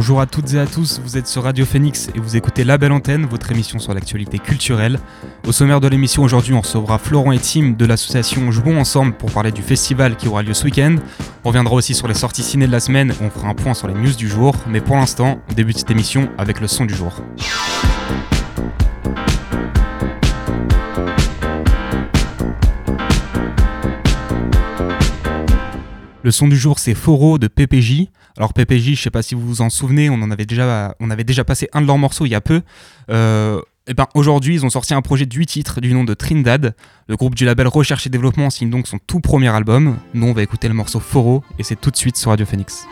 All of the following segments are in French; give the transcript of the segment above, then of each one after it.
Bonjour à toutes et à tous, vous êtes sur Radio Phoenix et vous écoutez La Belle Antenne, votre émission sur l'actualité culturelle. Au sommaire de l'émission aujourd'hui, on recevra Florent et Tim de l'association Jouons Ensemble pour parler du festival qui aura lieu ce week-end. On reviendra aussi sur les sorties ciné de la semaine et on fera un point sur les news du jour. Mais pour l'instant, on débute cette émission avec le son du jour. Le son du jour, c'est Foro de PPJ. Alors PPJ, je sais pas si vous vous en souvenez, on en avait déjà, on avait déjà passé un de leurs morceaux il y a peu. Euh, et ben aujourd'hui, ils ont sorti un projet de 8 titres du nom de Trindad. Le groupe du label Recherche et Développement signe donc son tout premier album. Nous, on va écouter le morceau Foro et c'est tout de suite sur Radio Phoenix.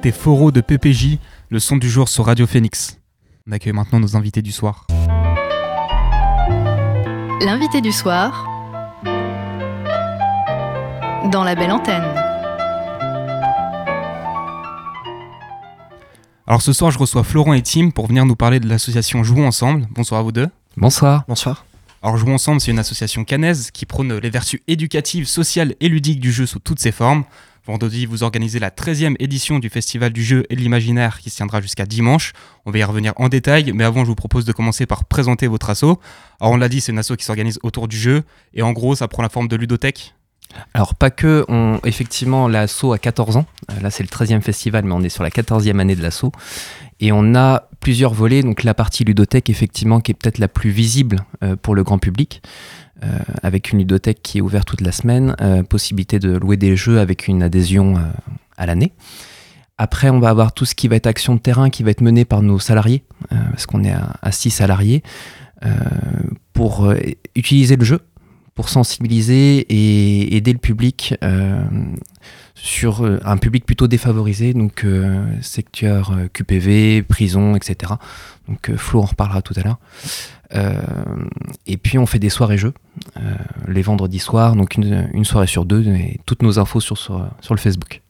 C'était Foro de PPJ, le son du jour sur Radio Phoenix. On accueille maintenant nos invités du soir. L'invité du soir dans la belle antenne. Alors ce soir, je reçois Florent et Tim pour venir nous parler de l'association Jouons Ensemble. Bonsoir à vous deux. Bonsoir. Bonsoir. Alors Jouons Ensemble, c'est une association canaise qui prône les vertus éducatives, sociales et ludiques du jeu sous toutes ses formes. Vendredi, vous organisez la 13e édition du Festival du jeu et de l'imaginaire qui se tiendra jusqu'à dimanche. On va y revenir en détail, mais avant, je vous propose de commencer par présenter votre asso. Alors, on l'a dit, c'est une asso qui s'organise autour du jeu, et en gros, ça prend la forme de ludothèque. Alors, pas que, effectivement, l'asso a 14 ans. Euh, là, c'est le 13e festival, mais on est sur la 14e année de l'asso. Et on a plusieurs volets. Donc, la partie ludothèque, effectivement, qui est peut-être la plus visible euh, pour le grand public. Euh, avec une ludothèque qui est ouverte toute la semaine, euh, possibilité de louer des jeux avec une adhésion à l'année. Après, on va avoir tout ce qui va être action de terrain qui va être mené par nos salariés, parce qu'on est à 6 salariés, pour utiliser le jeu pour sensibiliser et aider le public sur un public plutôt défavorisé, donc secteur QPV, prison, etc. Donc Flo en reparlera tout à l'heure. Euh, et puis on fait des soirées-jeux euh, les vendredis soirs, donc une, soirée sur deux, et toutes nos infos sur, sur, le Facebook.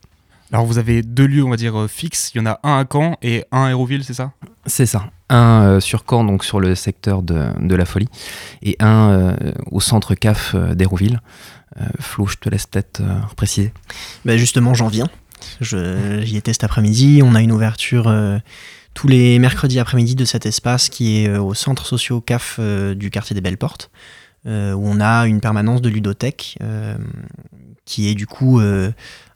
Alors vous avez deux lieux, on va dire, euh, fixes. Il y en a un à Caen et un à Hérouville, c'est ça? C'est ça. Un sur Caen, donc sur le secteur de, de la folie, et un au centre CAF d'Hérouville. Flo, je te laisse peut-être préciser. Bah justement, j'en viens. J'y étais cet après-midi. On a une ouverture tous les mercredis après-midi de cet espace qui est euh, au centre socio CAF euh, du quartier des Belles Portes, euh, où on a une permanence de ludothèque qui est du coup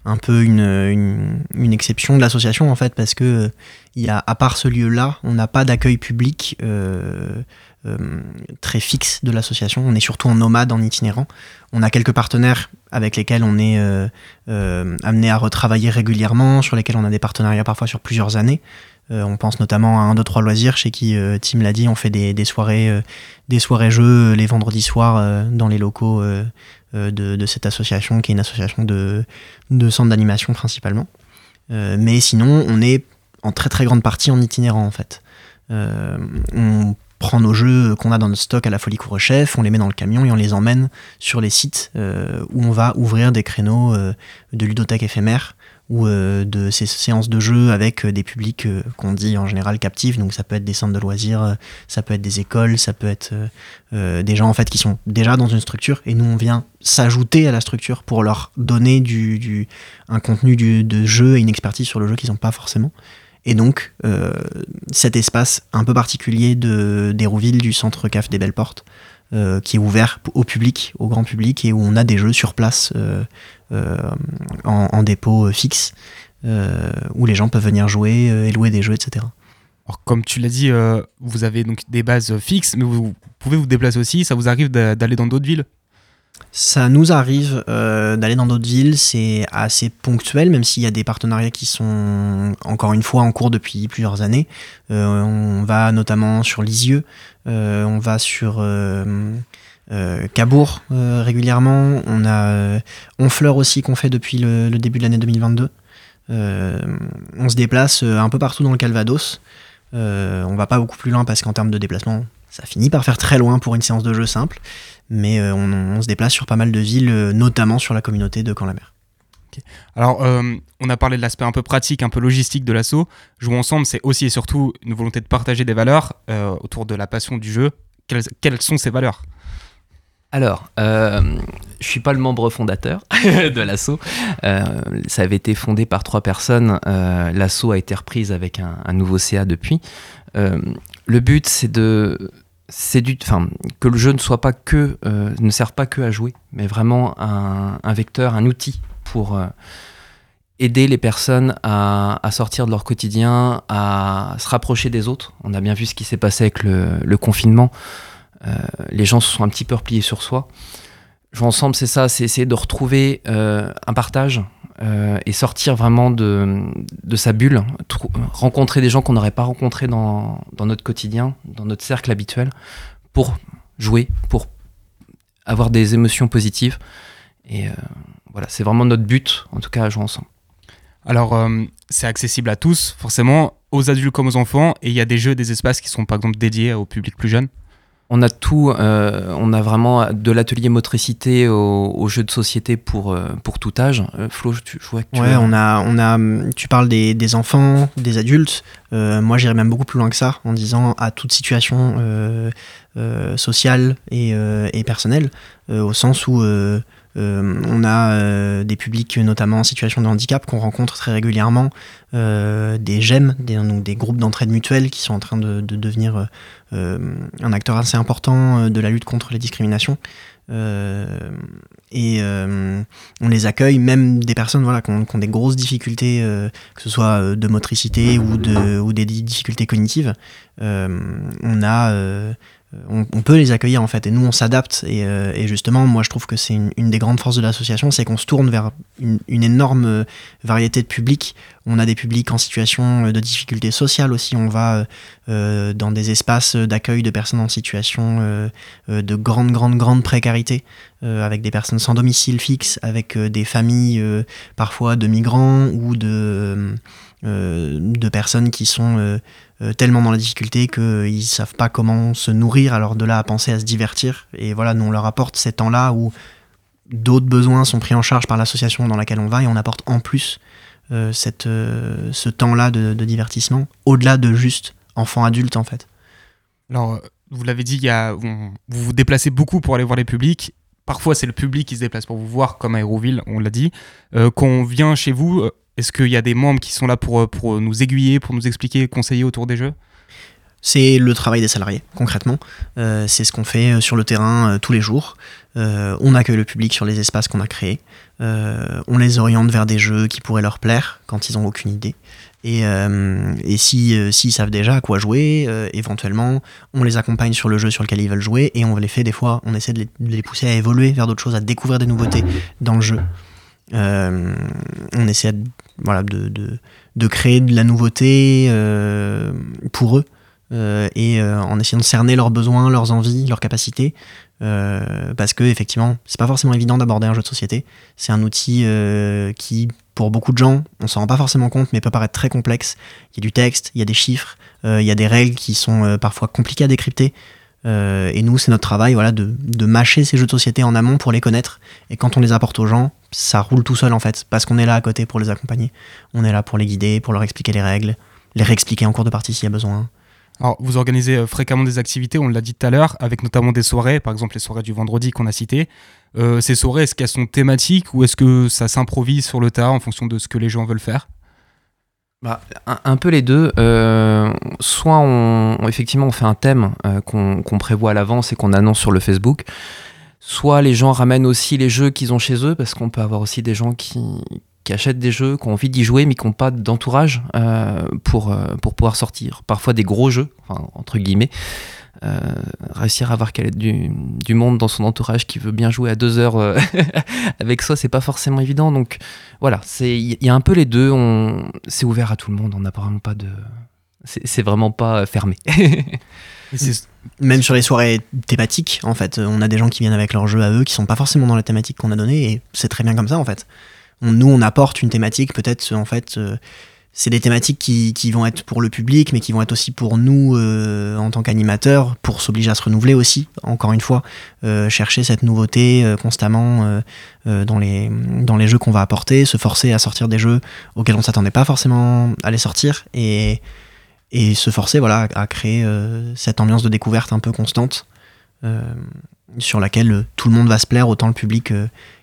un peu une, une, exception de l'association en fait parce que il y a, à part ce lieu-là, on n'a pas d'accueil public très fixe de l'association. On est surtout en nomade, en itinérant. On a quelques partenaires avec lesquels on est amené à retravailler régulièrement, sur lesquels on a des partenariats parfois sur plusieurs années. Euh, on pense notamment à 1, 2, 3 loisirs chez qui euh, Tim l'a dit, on fait des, soirées, euh, des soirées jeux les vendredis soirs dans les locaux de, cette association qui est une association de, centres d'animation principalement. mais sinon, on est en très très grande partie en itinérant en fait. on prend nos jeux qu'on a dans notre stock à la Folie Courrechef, on les met dans le camion et on les emmène sur les sites où on va ouvrir des créneaux de ludothèque éphémère ou euh, de ces séances de jeu avec euh, des publics euh, qu'on dit en général captifs. Donc ça peut être des centres de loisirs, ça peut être des écoles, ça peut être des gens en fait qui sont déjà dans une structure et nous on vient s'ajouter à la structure pour leur donner du, un contenu de jeu et une expertise sur le jeu qu'ils n'ont pas forcément. Et donc cet espace un peu particulier de d'Hérouville du centre CAF des Belles Portes qui est ouvert au public, au grand public, et où on a des jeux sur place euh, en, dépôt euh, fixe, euh, où les gens peuvent venir jouer et louer des jeux, etc. Alors, comme tu l'as dit, vous avez donc des bases fixes, mais vous, pouvez vous déplacer aussi. Ça vous arrive d'aller dans d'autres villes? Ça nous arrive d'aller dans d'autres villes, c'est assez ponctuel, même s'il y a des partenariats qui sont encore une fois en cours depuis plusieurs années. on va notamment sur Lisieux, on va sur euh, Cabourg euh, régulièrement. On a euh, Honfleur aussi qu'on fait depuis le, début de l'année 2022. on se déplace un peu partout dans le Calvados. on va pas beaucoup plus loin parce qu'en termes de déplacement, ça finit par faire très loin pour une séance de jeu simple. Mais on, se déplace sur pas mal de villes, notamment sur la communauté de Camp-la-Mer. Alors, on a parlé de l'aspect un peu pratique, un peu logistique de l'assaut. Jouer ensemble, c'est aussi et surtout une volonté de partager des valeurs autour de la passion du jeu. quelles sont ces valeurs? Alors, euh, je suis pas le membre fondateur de l'assaut. Euh, ça avait été fondé par trois personnes. Euh, l'assaut a été reprise avec un, nouveau CA depuis. Euh, le but, c'est de, c'est du, enfin, que le jeu ne soit pas que, ne serve pas que à jouer, mais vraiment un, vecteur, un outil pour aider les personnes à, sortir de leur quotidien, à se rapprocher des autres. On a bien vu ce qui s'est passé avec le confinement. Euh, les gens se sont un petit peu repliés sur soi. Jouer ensemble, c'est ça, c'est essayer de retrouver euh, un partage euh, et sortir vraiment de, sa bulle, rencontrer des gens qu'on n'aurait pas rencontrés dans, notre quotidien, dans notre cercle habituel, pour jouer, pour avoir des émotions positives. Et voilà, c'est vraiment notre but, en tout cas, à jouer ensemble. Alors, c'est accessible à tous, forcément, aux adultes comme aux enfants, et il y a des jeux, des espaces qui sont par exemple dédiés au public plus jeune on a tout, euh, on a vraiment de l'atelier motricité au, jeu de société pour, euh, pour tout âge. Euh, Flo, tu, je vois que tu ouais, on a, on a, tu parles des, enfants, des adultes. moi, j'irais même beaucoup plus loin que ça en disant à toute situation sociale et, et personnelle, au sens où on a euh, des publics, notamment en situation de handicap, qu'on rencontre très régulièrement, euh, des GEM, des, donc des groupes d'entraide mutuelle qui sont en train de, devenir un acteur assez important de la lutte contre les discriminations. et on les accueille, même des personnes voilà, qui, ont, des grosses difficultés, que ce soit de motricité ou, ou des difficultés cognitives. on a on, peut les accueillir en fait et nous on s'adapte et, et, justement moi je trouve que c'est une, des grandes forces de l'association c'est qu'on se tourne vers une, énorme variété de publics. On a des publics en situation de difficulté sociale aussi. On va dans des espaces d'accueil de personnes en situation de grande grande grande précarité avec des personnes sans domicile fixe avec des familles parfois de migrants ou euh, de personnes qui sont euh, euh, tellement dans la difficulté qu'ils ne savent pas comment se nourrir, alors de là à penser à se divertir. Et voilà, nous on leur apporte ces temps-là où d'autres besoins sont pris en charge par l'association dans laquelle on va et on apporte en plus cette, ce temps-là de, divertissement, au-delà de juste enfant-adulte en fait. Alors, vous l'avez dit, y a, vous vous déplacez beaucoup pour aller voir les publics. Parfois, c'est le public qui se déplace pour vous voir, comme à Hérouville, on l'a dit. Euh, quand on vient chez vous, est-ce qu'il y a des membres qui sont là pour, euh, nous aiguiller, pour nous expliquer, conseiller autour des jeux? C'est le travail des salariés, concrètement. Euh, c'est ce qu'on fait euh, sur le terrain tous les jours. On accueille le public sur les espaces qu'on a créés. on les oriente vers des jeux qui pourraient leur plaire quand ils n'ont aucune idée. Et, et s'ils si, savent déjà à quoi jouer, éventuellement, on les accompagne sur le jeu sur lequel ils veulent jouer et on les fait des fois, on essaie de les, pousser à évoluer vers d'autres choses, à découvrir des nouveautés dans le jeu. Euh, on essaie de, créer de la nouveauté euh, pour eux euh, et en essayant de cerner leurs besoins, leurs envies, leurs capacités. parce que effectivement, c'est pas forcément évident d'aborder un jeu de société. C'est un outil qui, pour beaucoup de gens, on s'en rend pas forcément compte, mais peut paraître très complexe. Il y a du texte, il y a des chiffres, il y a des règles qui sont parfois compliquées à décrypter. Euh, et nous, c'est notre travail voilà, de, mâcher ces jeux de société en amont pour les connaître. Et quand on les apporte aux gens, ça roule tout seul en fait, parce qu'on est là à côté pour les accompagner. On est là pour les guider, pour leur expliquer les règles, les réexpliquer en cours de partie s'il y a besoin. Alors, vous organisez euh, fréquemment des activités, on l'a dit tout à l'heure, avec notamment des soirées, par exemple les soirées du vendredi qu'on a citées. Euh, ces soirées, est-ce qu'elles sont thématiques ou est-ce que ça s'improvise sur le tas en fonction de ce que les gens veulent faire? Bah, un, peu les deux. Euh, soit on, effectivement on fait un thème qu'on prévoit à l'avance et qu'on annonce sur le Facebook. Soit les gens ramènent aussi les jeux qu'ils ont chez eux, parce qu'on peut avoir aussi des gens qui, qui achètent des jeux, qui ont envie d'y jouer, mais qui n'ont pas d'entourage euh, pour, pour pouvoir sortir. Parfois des gros jeux, entre guillemets. Euh, réussir à avoir du, du, monde dans son entourage qui veut bien jouer à deux heures euh, avec soi, c'est pas forcément évident. Donc voilà, il y a un peu les deux. C'est ouvert à tout le monde. On n'a vraiment pas de. C'est vraiment pas fermé. Même sur les soirées thématiques, en fait, on a des gens qui viennent avec leurs jeux à eux qui sont pas forcément dans la thématique qu'on a donnée et c'est très bien comme ça en fait. Nous, on apporte une thématique peut-être en fait. Euh, c'est des thématiques qui, vont être pour le public, mais qui vont être aussi pour nous euh, en tant qu'animateurs, pour s'obliger à se renouveler aussi, encore une fois, euh, chercher cette nouveauté constamment dans, les, jeux qu'on va apporter, se forcer à sortir des jeux auxquels on s'attendait pas forcément à les sortir, et, et se forcer voilà, à créer cette ambiance de découverte un peu constante, sur laquelle tout le monde va se plaire, autant le public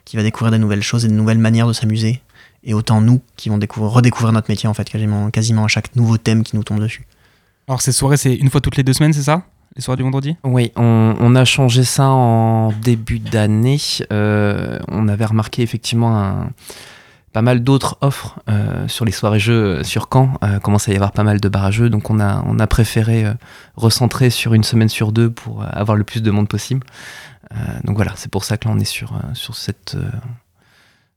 qui va découvrir des nouvelles choses et de nouvelles manières de s'amuser et autant nous qui vont découvrir, redécouvrir notre métier en fait quasiment, quasiment à chaque nouveau thème qui nous tombe dessus. Alors ces soirées c'est une fois toutes les deux semaines c'est ça? Les soirées du vendredi? Oui, on, a changé ça en début d'année. Euh, on avait remarqué effectivement un, pas mal d'autres offres euh, sur les soirées jeux sur Caen. Euh, commence à y avoir pas mal de barrageux, donc on a, on a préféré recentrer sur une semaine sur deux pour avoir le plus de monde possible. donc voilà, c'est pour ça que là on est sur, sur cette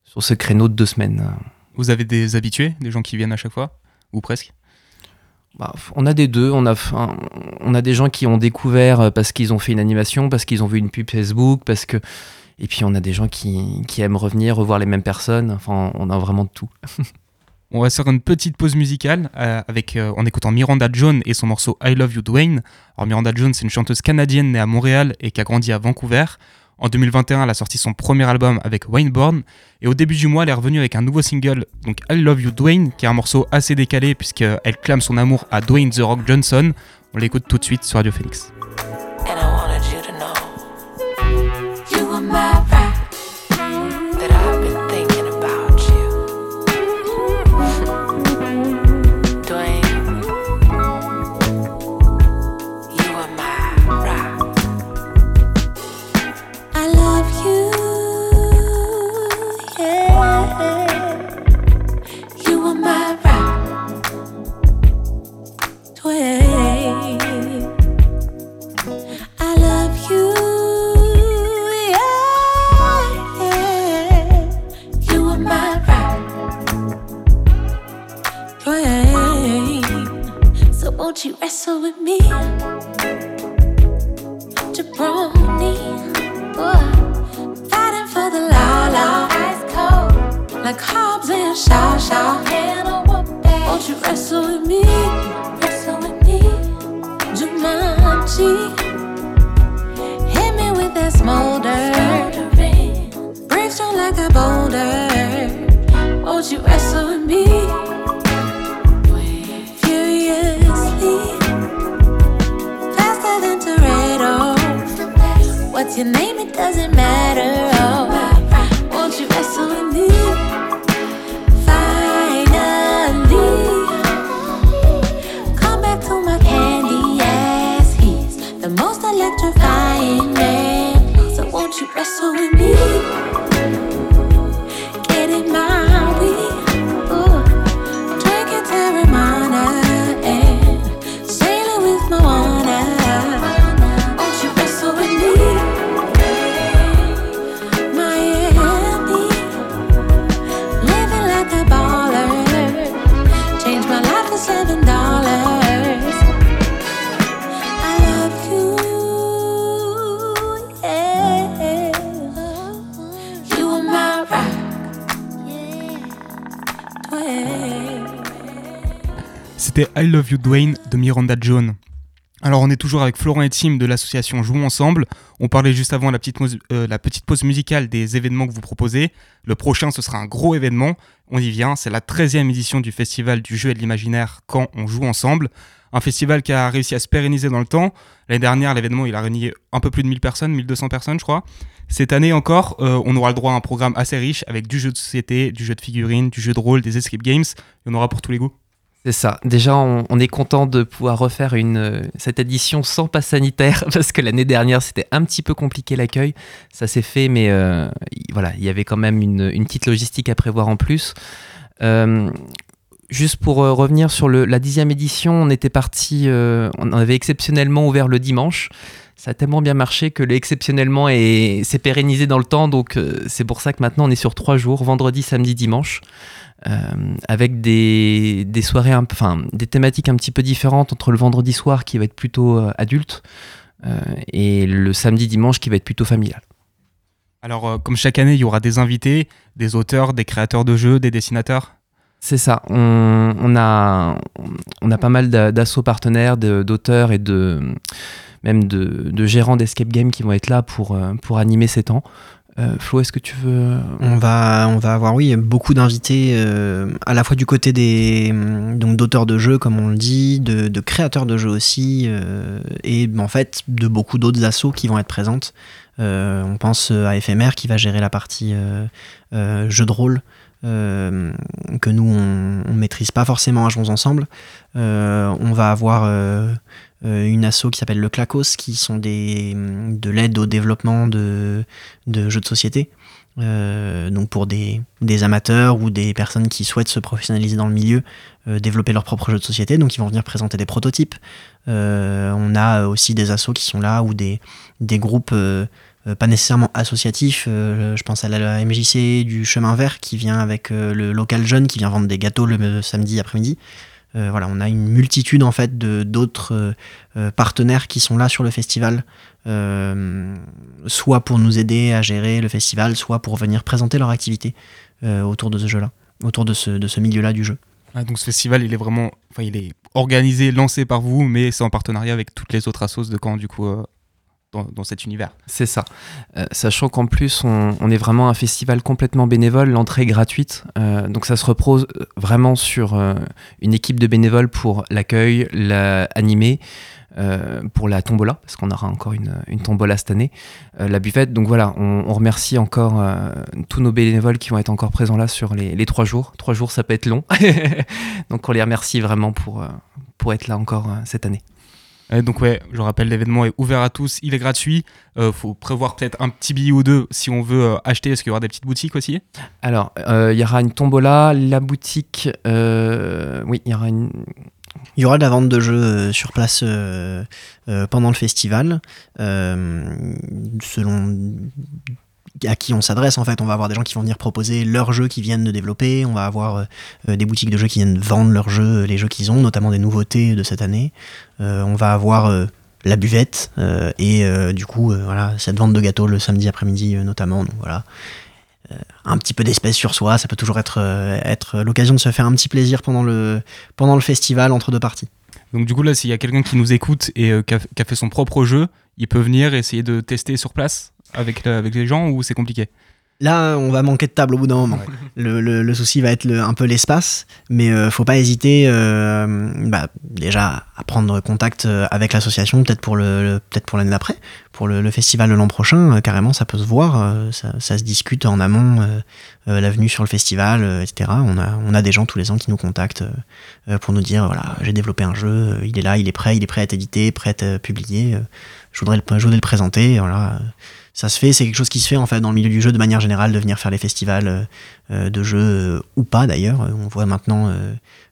sur ce créneau de deux semaines. Vous avez des habitués, des gens qui viennent à chaque fois? Ou presque? Bah, on a des deux, on a, on a des gens qui ont découvert euh, parce qu'ils ont fait une animation, parce qu'ils ont vu une pub Facebook, parce que... Et puis on a des gens qui, aiment revenir, revoir les mêmes personnes, enfin on a vraiment de tout. on va faire une petite pause musicale euh, euh, en écoutant Miranda Jones et son morceau I Love You Dwayne. Alors Miranda Jones, c'est une chanteuse canadienne née à Montréal et qui a grandi à Vancouver. En 2021, elle a sorti son premier album avec Wayneborn. Et au début du mois, elle est revenue avec un nouveau single, donc I Love You Dwayne, qui est un morceau assez décalé puisqu'elle clame son amour à Dwayne The Rock Johnson. On l'écoute tout de suite sur Radio Phoenix. Won't you wrestle with me? Jabroni, boy, fighting for the la la, ice cold, like Hobbs and Shaw Shaw. Won't you wrestle with me? Wrestle with me, Jumanji. Hit me with that smolder, smoldering, brave strong like a boulder. Won't you wrestle with me? Your name? It doesn't matter. C'était I Love You Dwayne de Miranda Jones. Alors on est toujours avec Florent et Tim de l'association Jouons Ensemble. On parlait juste avant la petite, euh, pause musicale des événements que vous proposez. Le prochain ce sera un gros événement. On y vient, c'est la 13e édition du festival du jeu et de l'imaginaire quand on joue ensemble. Un festival qui a réussi à se pérenniser dans le temps. L'année dernière l'événement il a réuni un peu plus de 1000 personnes, 1200 personnes je crois. Cette année encore euh, on aura le droit à un programme assez riche avec du jeu de société, du jeu de figurines, du jeu de rôle, des escape games. Il y en aura pour tous les goûts. C'est ça. Déjà, on, est content de pouvoir refaire euh, cette édition sans pass sanitaire parce que l'année dernière, c'était un petit peu compliqué l'accueil. Ça s'est fait, mais euh, voilà, il y avait quand même une, une petite logistique à prévoir en plus. Euh, juste pour revenir sur la dixième édition, on était parti, on avait exceptionnellement ouvert le dimanche. Ça a tellement bien marché que le exceptionnellement est- s'est pérennisé dans le temps, donc euh, c'est pour ça que maintenant on est sur trois jours, vendredi, samedi, dimanche. Euh, avec des, des soirées, enfin des thématiques un petit peu différentes entre le vendredi soir qui va être plutôt euh, adulte et le samedi dimanche qui va être plutôt familial. Alors, comme chaque année, il y aura des invités, des auteurs, des créateurs de jeux, des dessinateurs? C'est ça. On, on a, on a pas mal d'a- d'assauts partenaires, d'auteurs et de même de, gérants d'escape game qui vont être là pour, euh, pour animer ces temps. Euh, Flo, est-ce que tu veux On va, on va avoir, oui, beaucoup d'invités, euh, à la fois du côté des hum, donc d'auteurs de jeux, comme on le dit, de, créateurs de jeux aussi, et en fait de beaucoup d'autres assos qui vont être présentes. On pense à FMR qui va gérer la partie jeu de rôle. que nous on, on maîtrise pas forcément à Jouons Ensemble. On va avoir une asso qui s'appelle le Clacos, qui sont des, de l'aide au développement de, de jeux de société. Euh, donc pour des, des amateurs ou des personnes qui souhaitent se professionnaliser dans le milieu, euh, développer leur propre jeu de société, donc ils vont venir présenter des prototypes. Euh, on a aussi des assos qui sont là ou des, des groupes euh, euh, pas nécessairement associatifs. euh, je pense à la MJC du Chemin Vert qui vient avec euh, le local jeune qui vient vendre des gâteaux le samedi après-midi. Euh, voilà, on a une multitude en fait de d'autres euh, euh, partenaires qui sont là sur le festival, soit pour nous aider à gérer le festival, soit pour venir présenter leur activité autour de ce jeu-là, autour de ce, milieu-là du jeu. Ah, donc ce festival, il est vraiment, il est organisé, lancé par vous, mais c'est en partenariat avec toutes les autres assos de Caen, du coup, dans, dans cet univers. C'est ça. Euh, sachant qu'en plus, on, on est vraiment un festival complètement bénévole, l'entrée est gratuite. Euh, donc ça se repose vraiment sur euh, une équipe de bénévoles pour l'accueil, l'animer, euh, pour la tombola, parce qu'on aura encore une, une tombola cette année, euh, la buvette. Donc voilà, on, on remercie encore euh, tous nos bénévoles qui vont être encore présents là sur les, les trois jours. Trois jours, ça peut être long. donc on les remercie vraiment pour, euh, pour être là encore euh, cette année. Et donc ouais, je rappelle, l'événement est ouvert à tous, il est gratuit. Euh, faut prévoir peut-être un petit billet ou deux si on veut euh, acheter. Est-ce qu'il y aura des petites boutiques aussi Alors, euh, il y aura une tombola, la boutique. euh, oui, il y aura une. Il y aura de la vente de jeux euh, sur place euh, euh, pendant le festival, euh, selon à qui on s'adresse en fait. On va avoir des gens qui vont venir proposer leurs jeux qu'ils viennent de développer. On va avoir euh, des boutiques de jeux qui viennent vendre leurs jeux, les jeux qu'ils ont, notamment des nouveautés de cette année. Euh, on va avoir euh, la buvette euh, et euh, du coup euh, voilà cette vente de gâteaux le samedi après-midi euh, notamment donc voilà Euh, un petit peu d'espèce sur soi ça peut toujours être euh, être l'occasion de se faire un petit plaisir pendant le pendant le festival entre deux parties Donc du coup là, s'il y a quelqu'un qui nous écoute et euh, qui, a, qui a fait son propre jeu, il peut venir essayer de tester sur place? Avec, le- avec les gens ou c'est compliqué Là, on va manquer de table au bout d'un moment. Le, le- le souci va être le- un peu l'espace, mais euh, faut pas hésiter euh, bah, déjà à prendre contact euh, avec l'association, peut-être pour le, le- peut-être pour l'année d'après, pour le, le festival de l'an prochain. euh, carrément, ça peut se voir, euh, ça, ça se discute en amont, euh, euh, la venue sur le festival, euh, etc. On a, on a des gens tous les ans qui nous contactent euh, euh, pour nous dire voilà, j'ai développé un jeu, euh, il est là, il est prêt, il est prêt à être édité, prêt à être euh, publié. euh, je voudrais le, je voudrais le présenter. Voilà ça se fait, c'est quelque chose qui se fait en fait dans le milieu du jeu de manière générale, de venir faire les festivals euh, euh, de jeux euh, ou pas d'ailleurs. On voit maintenant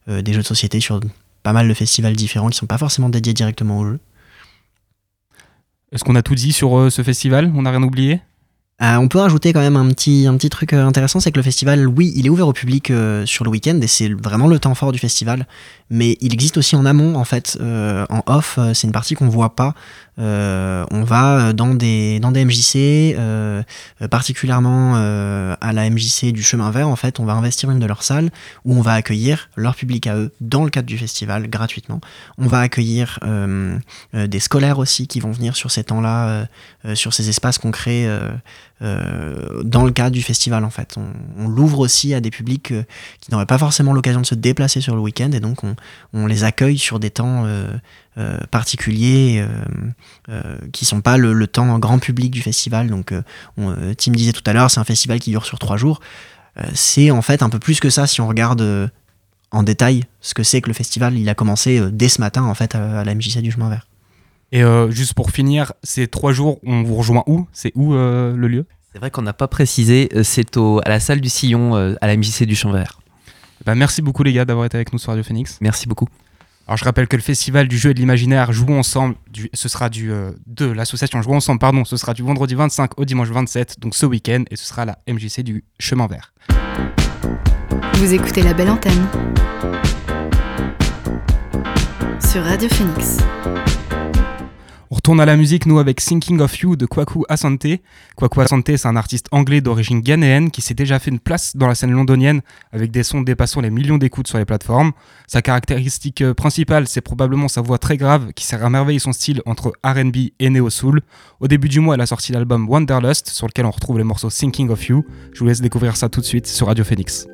des jeux de société sur pas mal de festivals différents qui sont pas forcément dédiés directement au jeu. Est-ce qu'on a tout dit sur ce festival? On n'a rien oublié? Euh, on peut rajouter quand même un petit, un petit truc intéressant, c'est que le festival, oui, il est ouvert au public euh, sur le week-end et c'est vraiment le temps fort du festival, mais il existe aussi en amont en fait, euh, en off, c'est une partie qu'on voit pas. Euh, on va dans des, dans MJC, euh, particulièrement euh, à la MJC du Chemin Vert, en fait, on va investir une de leurs salles où on va accueillir leur public à eux dans le cadre du festival gratuitement. On va accueillir des scolaires aussi qui vont venir sur ces temps-là, sur ces espaces qu'on crée. Euh, dans le cadre du festival en fait. On, on l'ouvre aussi à des publics euh, qui n'auraient pas forcément l'occasion de se déplacer sur le week-end et donc on, on les accueille sur des temps euh, euh, particuliers euh, euh, qui sont pas le, le temps grand public du festival. Donc on, Tim disait tout à l'heure, c'est un festival qui dure sur trois jours. C'est en fait un peu plus que ça si on regarde en détail ce que c'est que le festival. Il a commencé dès ce matin en fait à, à la MJC du chemin vert. Et euh, juste pour finir, ces trois jours, on vous rejoint où? C'est où euh, le lieu? C'est vrai qu'on n'a pas précisé, euh, c'est au- à la salle du Sillon, euh, à la MJC du Champ Vert. bah, Merci beaucoup les gars d'avoir été avec nous sur Radio Phoenix. Merci beaucoup. Alors je rappelle que le festival du jeu et de l'imaginaire Jouons ensemble, du- ce sera du euh, de l'association Jouons ensemble, pardon, ce sera du vendredi 25 au dimanche 27, donc ce week-end, et ce sera la MJC du Chemin Vert. Vous écoutez la belle antenne sur Radio Phoenix. On retourne à la musique, nous, avec Thinking of You de Kwaku Asante. Kwaku Asante, c'est un artiste anglais d'origine ghanéenne qui s'est déjà fait une place dans la scène londonienne avec des sons dépassant les millions d'écoutes sur les plateformes. Sa caractéristique euh, principale, c'est probablement sa voix très grave qui sert à merveille son style entre RB et Neo Soul. Au début du mois, elle a sorti l'album Wanderlust sur lequel on retrouve les morceaux Thinking of You. Je vous laisse découvrir ça tout de suite sur Radio Phoenix.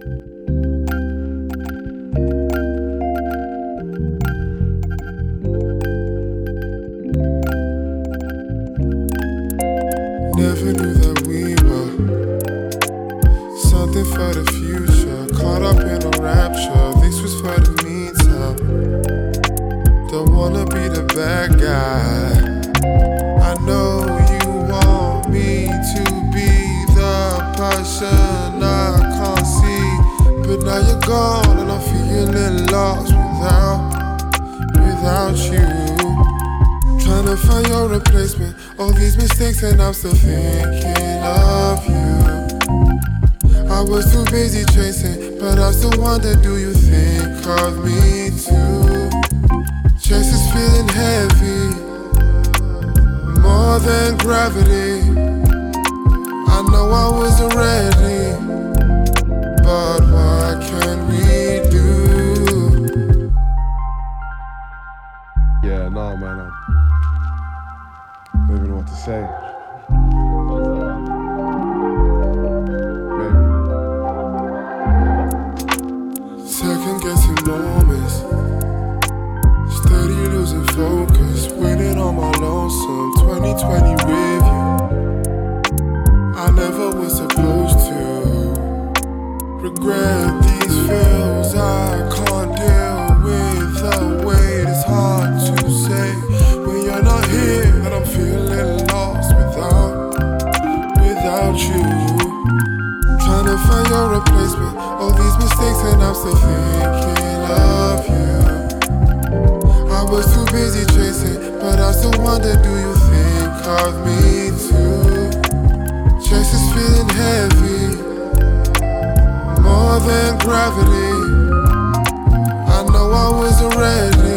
Never knew that we were something for the future. Caught up in a rapture, this was for the meantime. Don't wanna be the bad guy. I know you want me to be the person I can't see, but now you're gone and I'm feeling lost without, without you. Trying to find your replacement. All these mistakes, and I'm still thinking of you. I was too busy chasing, but I still wonder do you think of me too? Chest is feeling heavy, more than gravity. I know I wasn't ready, but what say. Maybe. Second guessing moments. Steady losing focus. Waiting on my lonesome. 2020 with you. I never was supposed to. Regret I'm thinking of you. I was too busy chasing, but I still wonder do you think of me too? Chest is feeling heavy, more than gravity. I know I wasn't ready,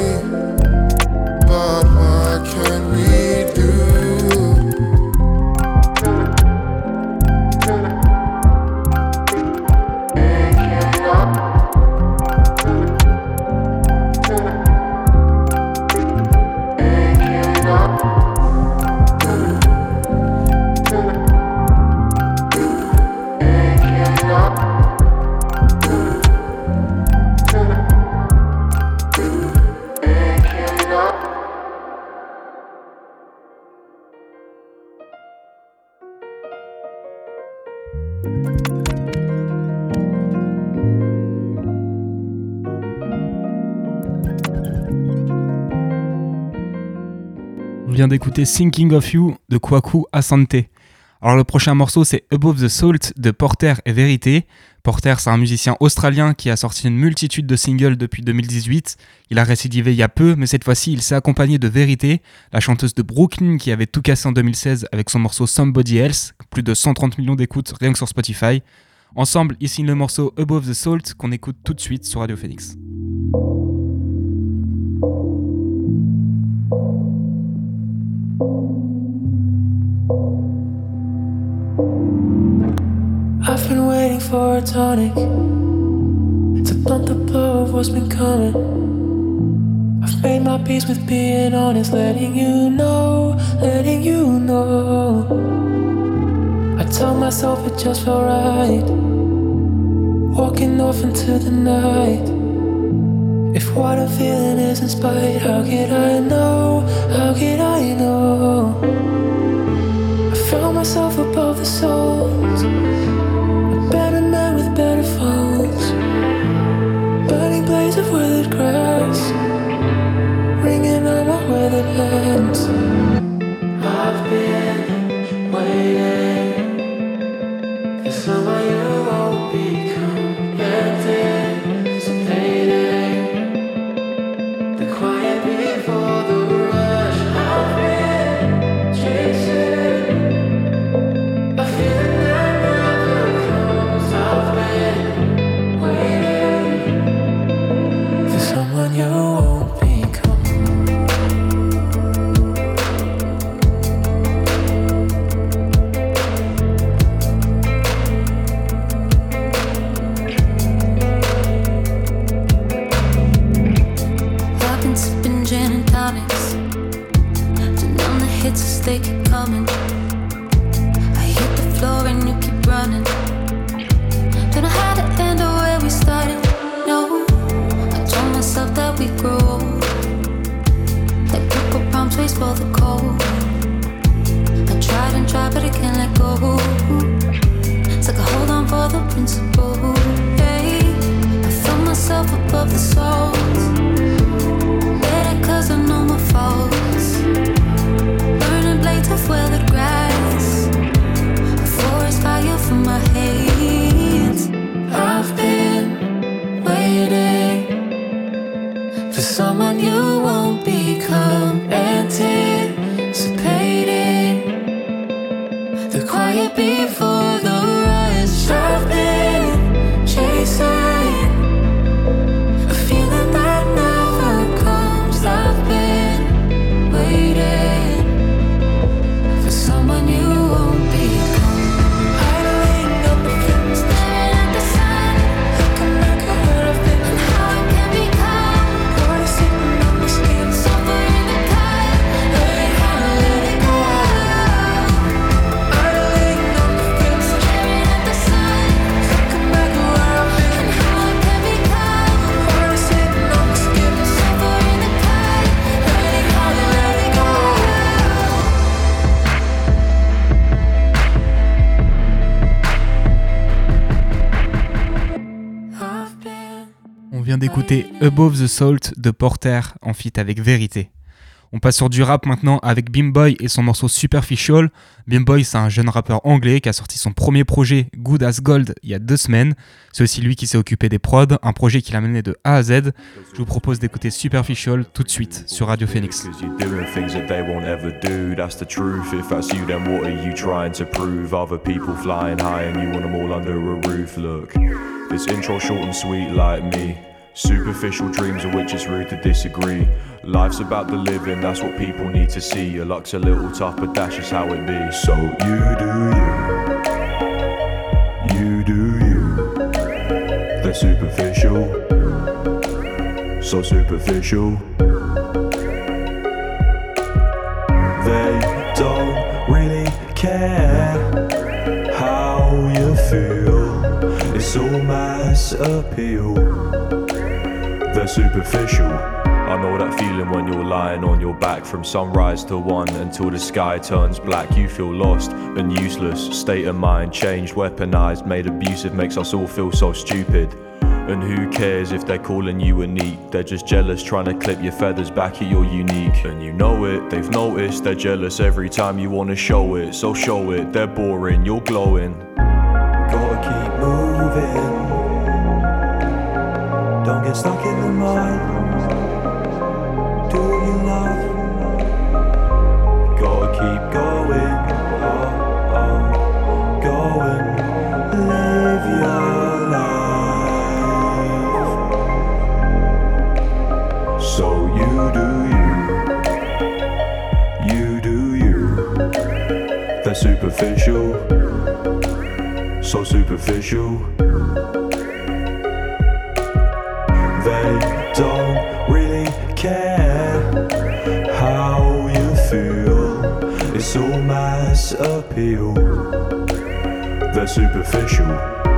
vient d'écouter Thinking of You de Kwaku Asante. Alors le prochain morceau c'est Above the Salt de Porter et Vérité. Porter c'est un musicien australien qui a sorti une multitude de singles depuis 2018. Il a récidivé il y a peu mais cette fois-ci il s'est accompagné de Vérité, la chanteuse de Brooklyn qui avait tout cassé en 2016 avec son morceau Somebody Else, plus de 130 millions d'écoutes rien que sur Spotify. Ensemble ils signent le morceau Above the Salt qu'on écoute tout de suite sur Radio Phoenix. For a tonic to blunt the blow of what's been coming. I've made my peace with being honest, letting you know, letting you know. I tell myself it just felt right. Walking off into the night. If what I'm feeling isn't spite, how could I know? How could I know? I found myself above the souls. Withered grass. Ringing on my weathered hands. I've been Above the Salt de Porter en feat avec Vérité. On passe sur du rap maintenant avec Bimboy et son morceau Superficial. Bimboy, c'est un jeune rappeur anglais qui a sorti son premier projet Good as Gold il y a deux semaines. C'est aussi lui qui s'est occupé des prods, un projet qu'il a mené de A à Z. Je vous propose d'écouter Superficial tout de suite sur Radio Phoenix. Superficial dreams of which it's rude to disagree. Life's about the living, that's what people need to see. Your luck's a little tough, but that's just how it be. So you do you. You do you. They're superficial. So superficial. They don't really care how you feel. It's all mass appeal. They're superficial. I know that feeling when you're lying on your back from sunrise to one until the sky turns black. You feel lost and useless, state of mind changed, weaponized, made abusive, makes us all feel so stupid. And who cares if they're calling you a neat? They're just jealous, trying to clip your feathers back at your unique. And you know it, they've noticed, they're jealous every time you wanna show it. So show it, they're boring, you're glowing. Gotta keep moving. Stuck in the mud. Do you love? Gotta keep going. Oh, oh. Go live your life. So you do you. You do you. They're superficial. So superficial. They're superficial.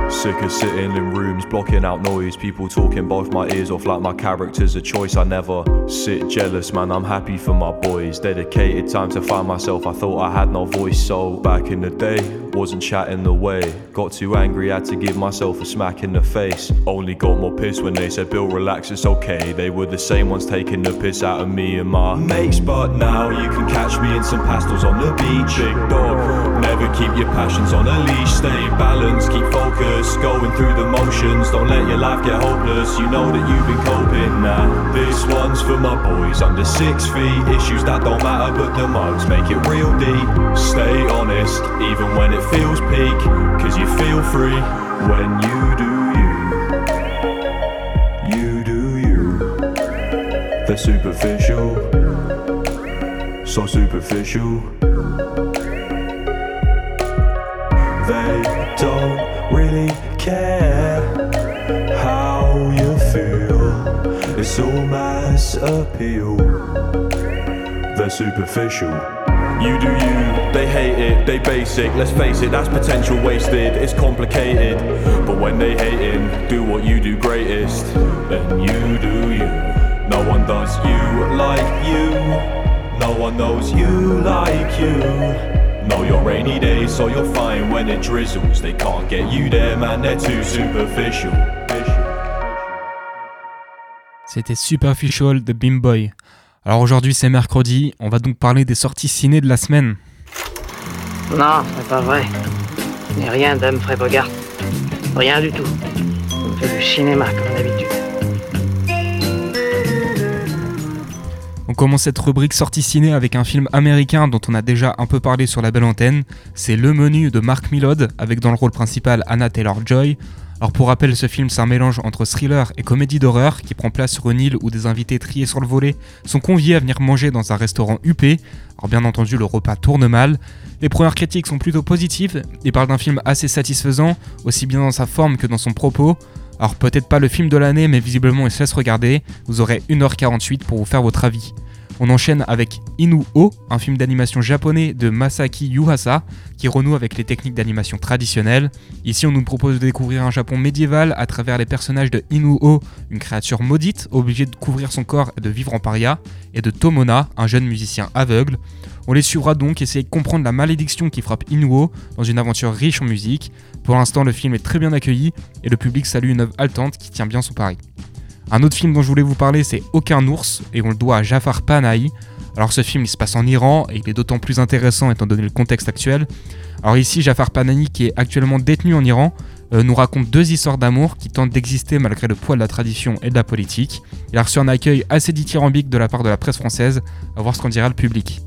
Sick of sitting in rooms, blocking out noise. People talking both my ears off like my character's a choice. I never sit jealous, man. I'm happy for my boys. Dedicated time to find myself. I thought I had no voice, so back in the day, wasn't chatting the way. Got too angry, had to give myself a smack in the face. Only got more pissed when they said, Bill, relax, it's okay. They were the same ones taking the piss out of me and my mates. But now you can catch me in some pastels on the beach. Big dog, never keep your passions on a leash. Stay balanced, keep focused, going through the motions. Don't let your life get hopeless. You know that you've been coping now. This one's for my boys under six feet. Issues that don't matter, but the mugs make it real deep. Stay honest, even when it feels peak. Cause you feel free when you do you. You do you. They're superficial. So superficial. They don't really care how you feel. It's all mass appeal. They're superficial. You do you, they hate it, they basic. Let's face it, that's potential wasted. It's complicated, but when they hating, do what you do greatest. Then you do you. No one does you like you. No one knows you like you. Know your rainy days, so you're fine when it drizzles. They can't get you there, man. They're too superficial. C'était Superficial de Bimboy. Alors aujourd'hui c'est mercredi, on va donc parler des sorties ciné de la semaine. Non, c'est pas vrai. N'ai rien d'Humphrey Bogart. Rien du tout. On fait du cinéma comme d'habitude. On commence cette rubrique sortie ciné avec un film américain dont on a déjà un peu parlé sur la belle antenne. C'est Le Menu de Mark Millod avec dans le rôle principal Anna Taylor-Joy. Alors pour rappel, ce film c'est un mélange entre thriller et comédie d'horreur qui prend place sur une île où des invités triés sur le volet sont conviés à venir manger dans un restaurant huppé. Alors bien entendu, le repas tourne mal. Les premières critiques sont plutôt positives et parlent d'un film assez satisfaisant, aussi bien dans sa forme que dans son propos. Alors peut-être pas le film de l'année, mais visiblement il se laisse regarder. Vous aurez 1h48 pour vous faire votre avis. On enchaîne avec Inu-Oh, un film d'animation japonais de Masaki Yuhasa, qui renoue avec les techniques d'animation traditionnelles. Ici, on nous propose de découvrir un Japon médiéval à travers les personnages de Inu-Oh, une créature maudite, obligée de couvrir son corps et de vivre en paria, et de Tomona, un jeune musicien aveugle. On les suivra donc essayer de comprendre la malédiction qui frappe Inu-Oh dans une aventure riche en musique. Pour l'instant, le film est très bien accueilli et le public salue une œuvre haletante qui tient bien son pari. Un autre film dont je voulais vous parler, c'est Aucun ours, et on le doit à Jafar Panahi. Alors ce film, il se passe en Iran, et il est d'autant plus intéressant étant donné le contexte actuel. Alors ici, Jafar Panahi, qui est actuellement détenu en Iran, euh, nous raconte deux histoires d'amour qui tentent d'exister malgré le poids de la tradition et de la politique. Il a reçu un accueil assez dithyrambique de la part de la presse française, à voir ce qu'en dira le public.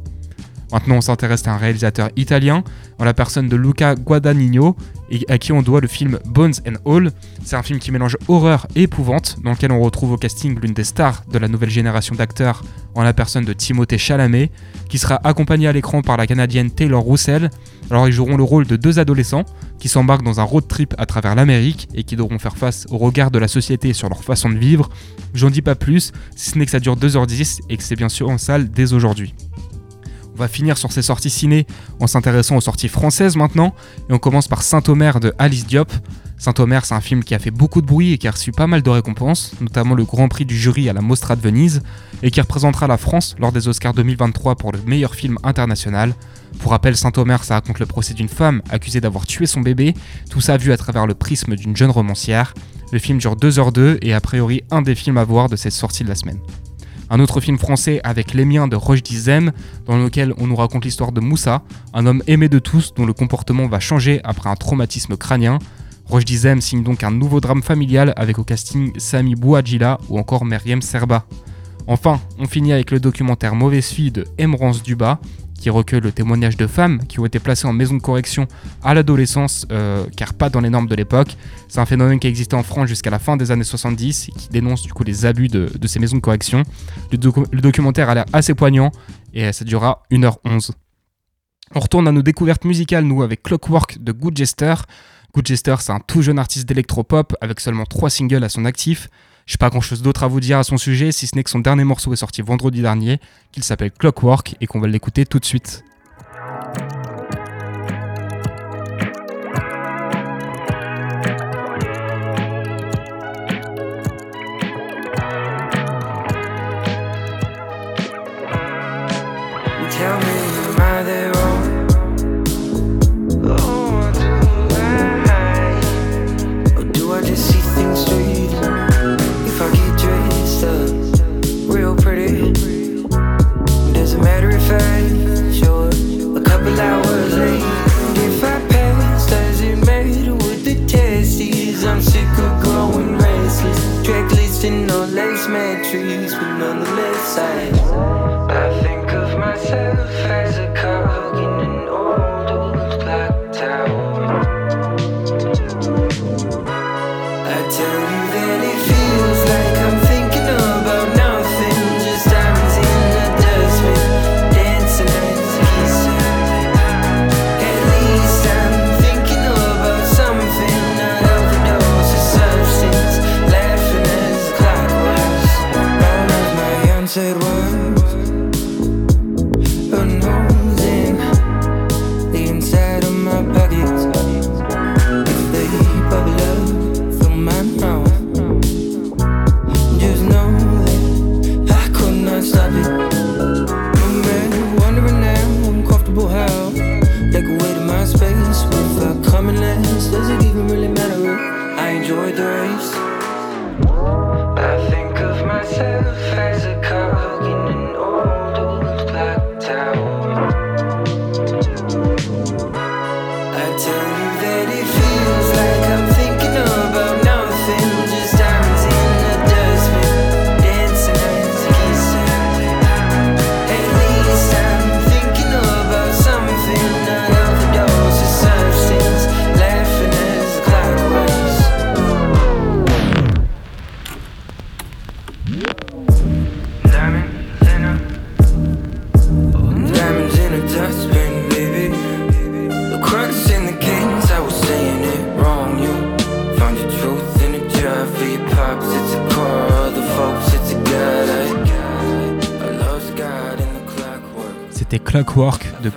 Maintenant, on s'intéresse à un réalisateur italien, en la personne de Luca Guadagnino, et à qui on doit le film Bones and All. C'est un film qui mélange horreur et épouvante, dans lequel on retrouve au casting l'une des stars de la nouvelle génération d'acteurs, en la personne de Timothée Chalamet, qui sera accompagné à l'écran par la canadienne Taylor Roussel. Alors, ils joueront le rôle de deux adolescents qui s'embarquent dans un road trip à travers l'Amérique et qui devront faire face au regard de la société sur leur façon de vivre. J'en dis pas plus, si ce n'est que ça dure 2h10 et que c'est bien sûr en salle dès aujourd'hui. On va finir sur ces sorties ciné en s'intéressant aux sorties françaises maintenant, et on commence par Saint-Omer de Alice Diop. Saint-Omer, c'est un film qui a fait beaucoup de bruit et qui a reçu pas mal de récompenses, notamment le Grand Prix du jury à la Mostra de Venise, et qui représentera la France lors des Oscars 2023 pour le meilleur film international. Pour rappel, Saint-Omer, ça raconte le procès d'une femme accusée d'avoir tué son bébé, tout ça vu à travers le prisme d'une jeune romancière. Le film dure 2h02 et a priori un des films à voir de cette sortie de la semaine. Un autre film français avec Les miens de Roche Dizem, dans lequel on nous raconte l'histoire de Moussa, un homme aimé de tous dont le comportement va changer après un traumatisme crânien. Roche Dizem signe donc un nouveau drame familial avec au casting Sami Bouadjila ou encore Meriem Serba. Enfin, on finit avec le documentaire Mauvaise fille de Emrance Duba, qui recueille le témoignage de femmes qui ont été placées en maison de correction à l'adolescence, euh, car pas dans les normes de l'époque. C'est un phénomène qui existait en France jusqu'à la fin des années 70 et qui dénonce du coup les abus de, ces maisons de correction. Le documentaire a l'air assez poignant et ça durera 1h11. On retourne à nos découvertes musicales, nous, avec Clockwork de Good Jester. Good Jester, c'est un tout jeune artiste d'électropop avec seulement 3 singles à son actif. J'ai pas grand chose d'autre à vous dire à son sujet, si ce n'est que son dernier morceau est sorti vendredi dernier, qu'il s'appelle Clockwork et qu'on va l'écouter tout de suite. Me, am say.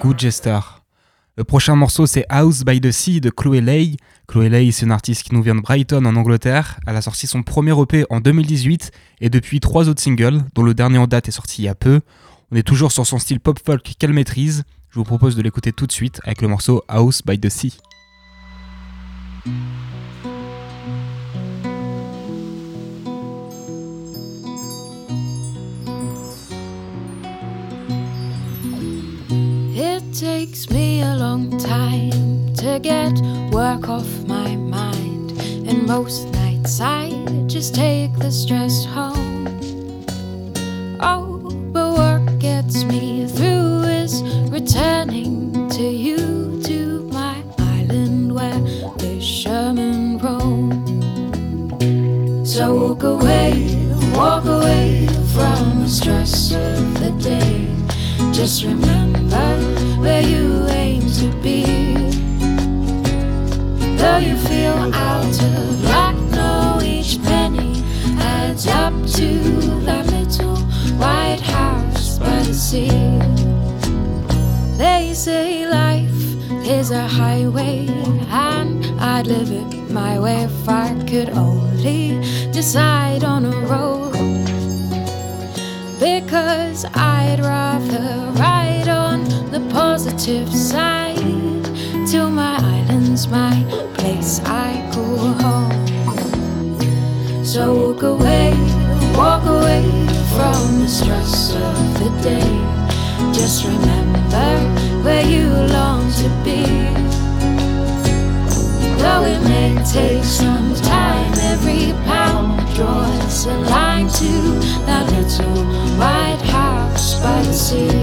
Good Jester. Le prochain morceau c'est House by the Sea de Chloé Lay. Chloé Lay c'est une artiste qui nous vient de Brighton en Angleterre. Elle a sorti son premier EP en 2018 et depuis trois autres singles, dont le dernier en date est sorti il y a peu. On est toujours sur son style pop folk qu'elle maîtrise. Je vous propose de l'écouter tout de suite avec le morceau House by the Sea. Get work off my mind. And most nights I just take the stress home. Oh, but what gets me through is returning to you, to my island where fishermen roam. So walk away, walk away from the stress of the day. Just remember to that little white house by the sea. is a highway, and I'd live it my way if I could only decide on a road. Because I'd rather ride on the positive side till my island's my place I call home. So walk away from the stress of the day. Just remember where you long to be. Though it may take some time, every pound draws a line to that little white house by the sea.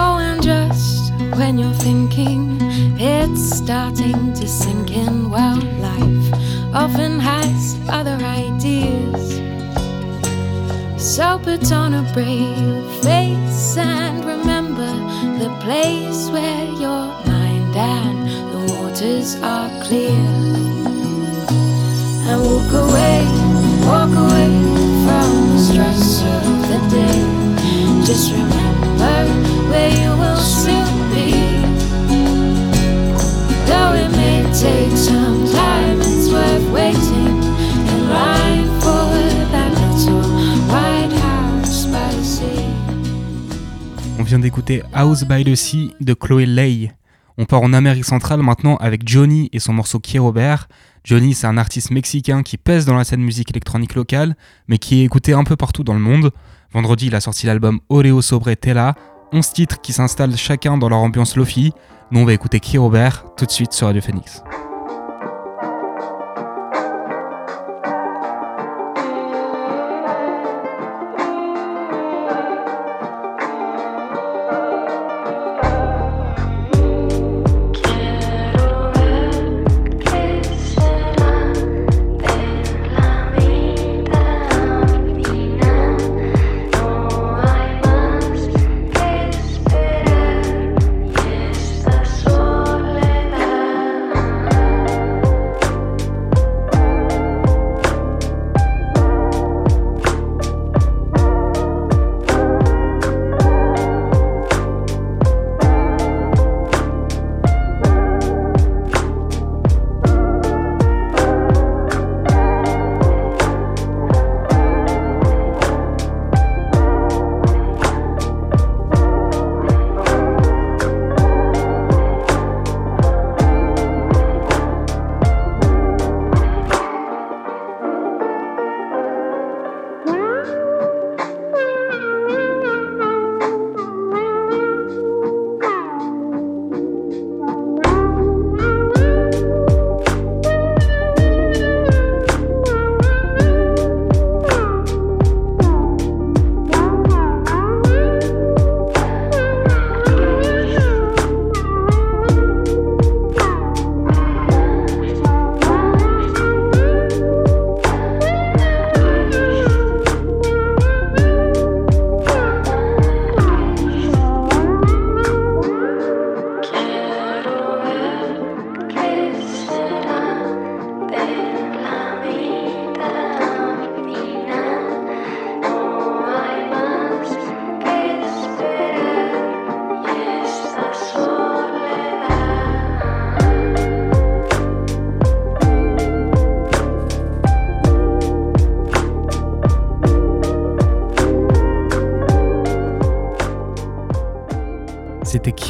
Oh, and just when you're thinking it's starting to sink in, well, life often has other ideas. So put on a brave face and remember the place where your mind and the waters are clear. And walk away, walk away from the stress of the day. Just remember where you will soon be. Though it may take some time, it's worth waiting vient d'écouter House by the Sea de Chloé Lay. On part en Amérique centrale maintenant avec Johnny et son morceau Qui Robert. Johnny, c'est un artiste mexicain qui pèse dans la scène musique électronique locale, mais qui est écouté un peu partout dans le monde. Vendredi, il a sorti l'album Oreo Sobre Tela, 11 titres qui s'installent chacun dans leur ambiance lofi. Nous, on va écouter Qui Robert tout de suite sur Radio Phoenix.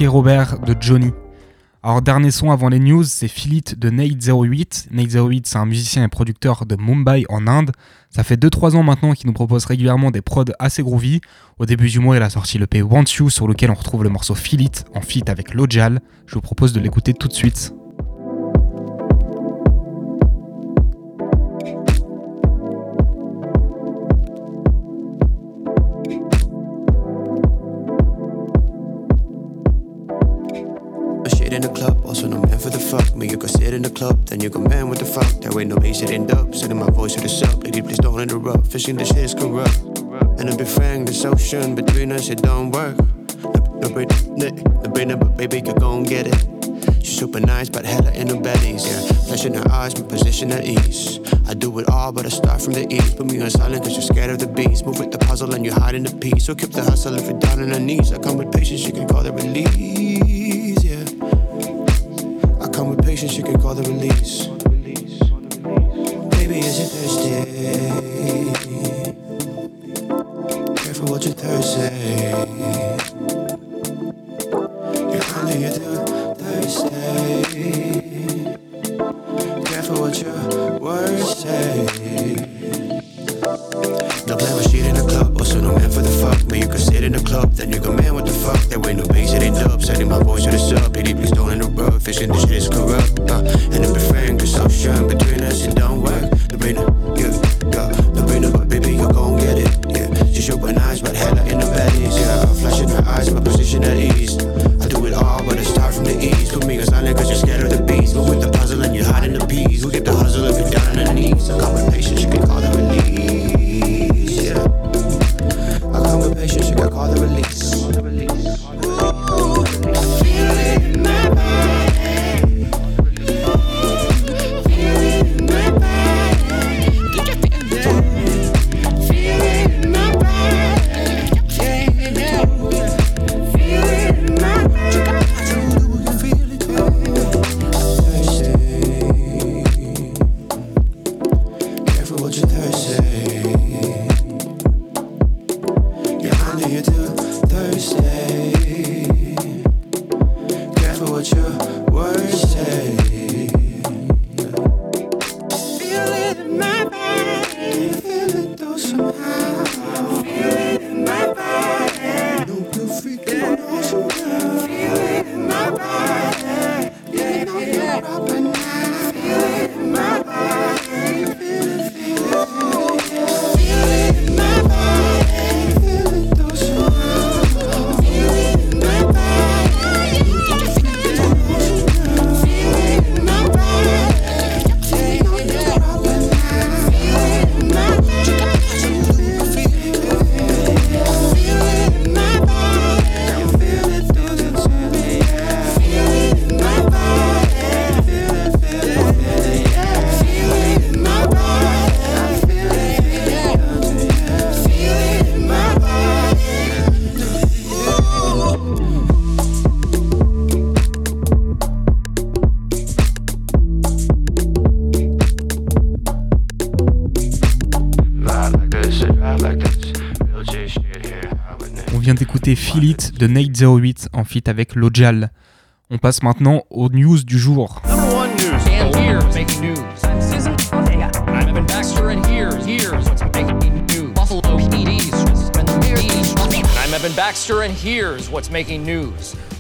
Robert de Johnny. Alors, dernier son avant les news, c'est Philip de Nate08. Nate08, c'est un musicien et producteur de Mumbai en Inde. Ça fait 2-3 ans maintenant qu'il nous propose régulièrement des prods assez groovy. Au début du mois, il a sorti le P Want You sur lequel on retrouve le morceau Philip en feat avec Lojal. Je vous propose de l'écouter tout de suite. Club, then you go man with the fuck. That way no bass it end up. Sending my voice to the sub, lady please don't interrupt. Fishing the shit is corrupt. And I've been frank, this ocean between us it don't work. No brain, but baby you gon' get it. She's super nice, but hella in her bellies, yeah. Flesh in her eyes, my position at ease. I do it all, but I start from the east. Put me on silent, cause you're scared of the beast. Move with the puzzle and you're hiding the piece. So keep the hustle if you're down on her knees. I come with patience, you can call it she could call the release. Baby, is it Thursday? Careful what you Thursday. You're only here till Thursday. Careful what your words. What your words say. De Nate08 en feat avec Lojal. On passe maintenant aux news du jour.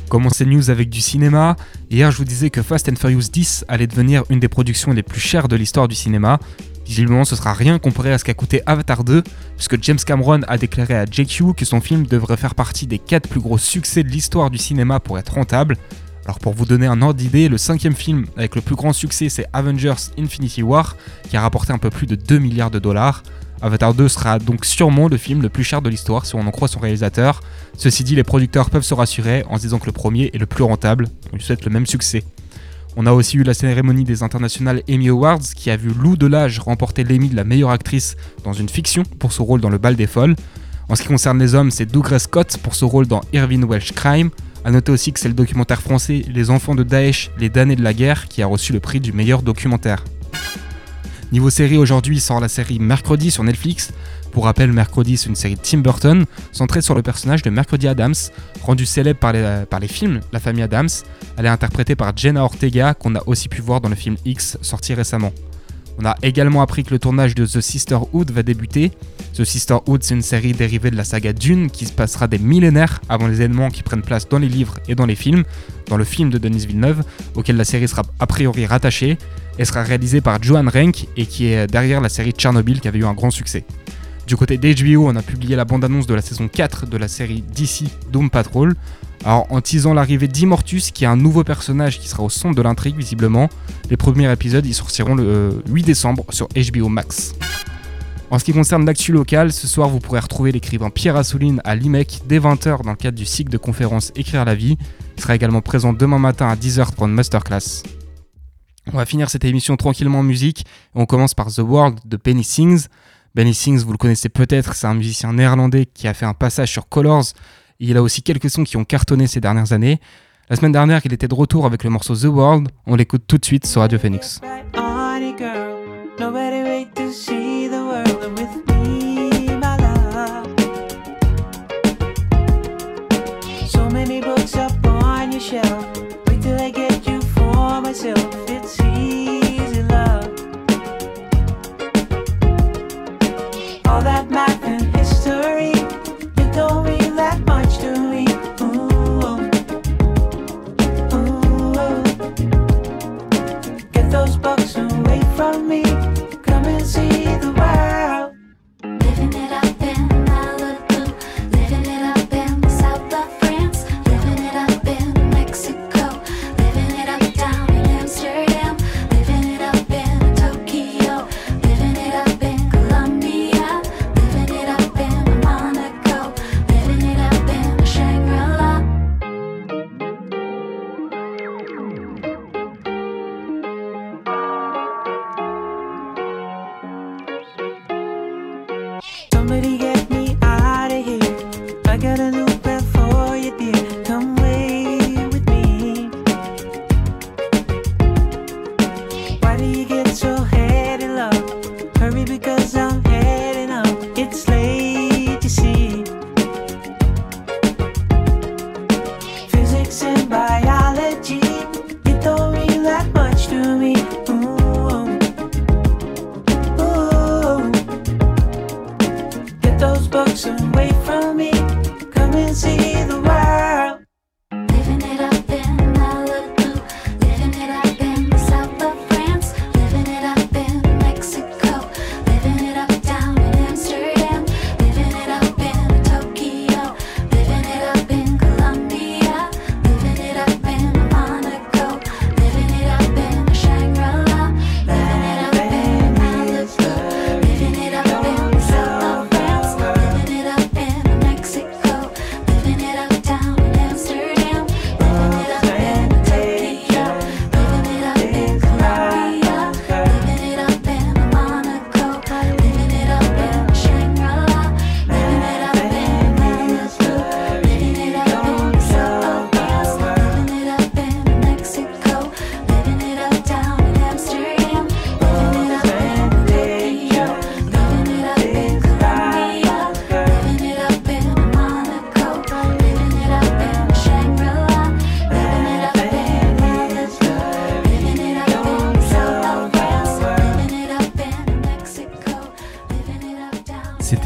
Commencer news avec du cinéma? Hier, je vous disais que Fast and Furious 10 allait devenir une des productions les plus chères de l'histoire du cinéma. Visiblement, ce sera rien comparé à ce qu'a coûté Avatar 2, puisque James Cameron a déclaré à JQ que son film devrait faire partie des 4 plus gros succès de l'histoire du cinéma pour être rentable. Alors pour vous donner un ordre d'idée, le cinquième film avec le plus grand succès c'est Avengers Infinity War, qui a rapporté un peu plus de 2 milliards de dollars. Avatar 2 sera donc sûrement le film le plus cher de l'histoire si on en croit son réalisateur. Ceci dit, les producteurs peuvent se rassurer en se disant que le premier est le plus rentable. On lui souhaite le même succès. On a aussi eu la cérémonie des International Emmy Awards qui a vu Lou Delage remporter l'Emmy de la meilleure actrice dans une fiction pour son rôle dans Le Bal des Folles. En ce qui concerne les hommes, c'est Douglas Scott pour son rôle dans Irvine Welsh Crime. A noter aussi que c'est le documentaire français Les enfants de Daesh, les damnés de la guerre qui a reçu le prix du meilleur documentaire. Niveau série, aujourd'hui sort la série Mercredi sur Netflix. Pour rappel, Mercredi, c'est une série Tim Burton centrée sur le personnage de Mercredi Adams, rendu célèbre par les, par les films La famille Adams. Elle est interprétée par Jenna Ortega, qu'on a aussi pu voir dans le film X sorti récemment. On a également appris que le tournage de The Sisterhood va débuter. The Sisterhood, c'est une série dérivée de la saga Dune qui se passera des millénaires avant les événements qui prennent place dans les livres et dans les films, dans le film de Denis Villeneuve, auquel la série sera a priori rattachée, et sera réalisée par Johan Renck et qui est derrière la série Tchernobyl qui avait eu un grand succès. Du côté d'HBO, on a publié la bande-annonce de la saison 4 de la série DC Doom Patrol. Alors, en teasant l'arrivée d'Immortus, qui est un nouveau personnage qui sera au centre de l'intrigue, visiblement, les premiers épisodes ils sortiront le euh, 8 décembre sur HBO Max. En ce qui concerne l'actu locale, ce soir vous pourrez retrouver l'écrivain Pierre Assouline à l'IMEC dès 20h dans le cadre du cycle de conférence Écrire la vie. Il sera également présent demain matin à 10h pour une masterclass. On va finir cette émission tranquillement en musique. On commence par The World de Benny Sings. Benny Sings, vous le connaissez peut-être, c'est un musicien néerlandais qui a fait un passage sur Colors. Il a aussi quelques sons qui ont cartonné ces dernières années. La semaine dernière, il était de retour avec le morceau The World. On l'écoute tout de suite sur Radio Phoenix.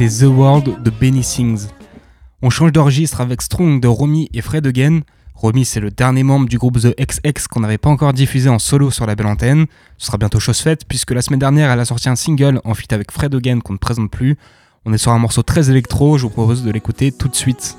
The World de Benny Sings. On change de registre avec Strong de Romy et Fred Again. Romy, c'est le dernier membre du groupe The XX qu'on n'avait pas encore diffusé en solo sur la belle antenne. Ce sera bientôt chose faite puisque la semaine dernière, elle a sorti un single en feat avec Fred Again qu'on ne présente plus. On est sur un morceau très électro, je vous propose de l'écouter tout de suite.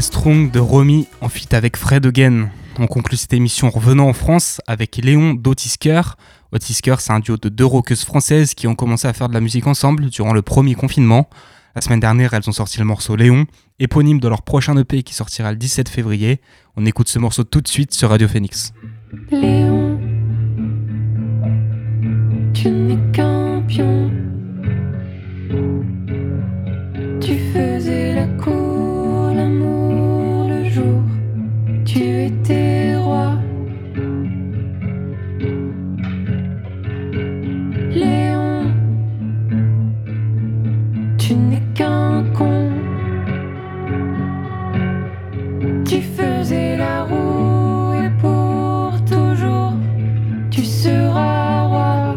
Strong de Romy en feat avec Fred Again. On conclut cette émission en revenant en France avec Léon d'Otisker. Otisker, c'est un duo de deux rockeuses françaises qui ont commencé à faire de la musique ensemble durant le premier confinement. La semaine dernière, elles ont sorti le morceau Léon, éponyme de leur prochain EP qui sortira le 17 février. On écoute ce morceau tout de suite sur Radio Phoenix. Tu étais roi. Léon, tu n'es qu'un con. Tu faisais la roue et pour toujours tu seras roi.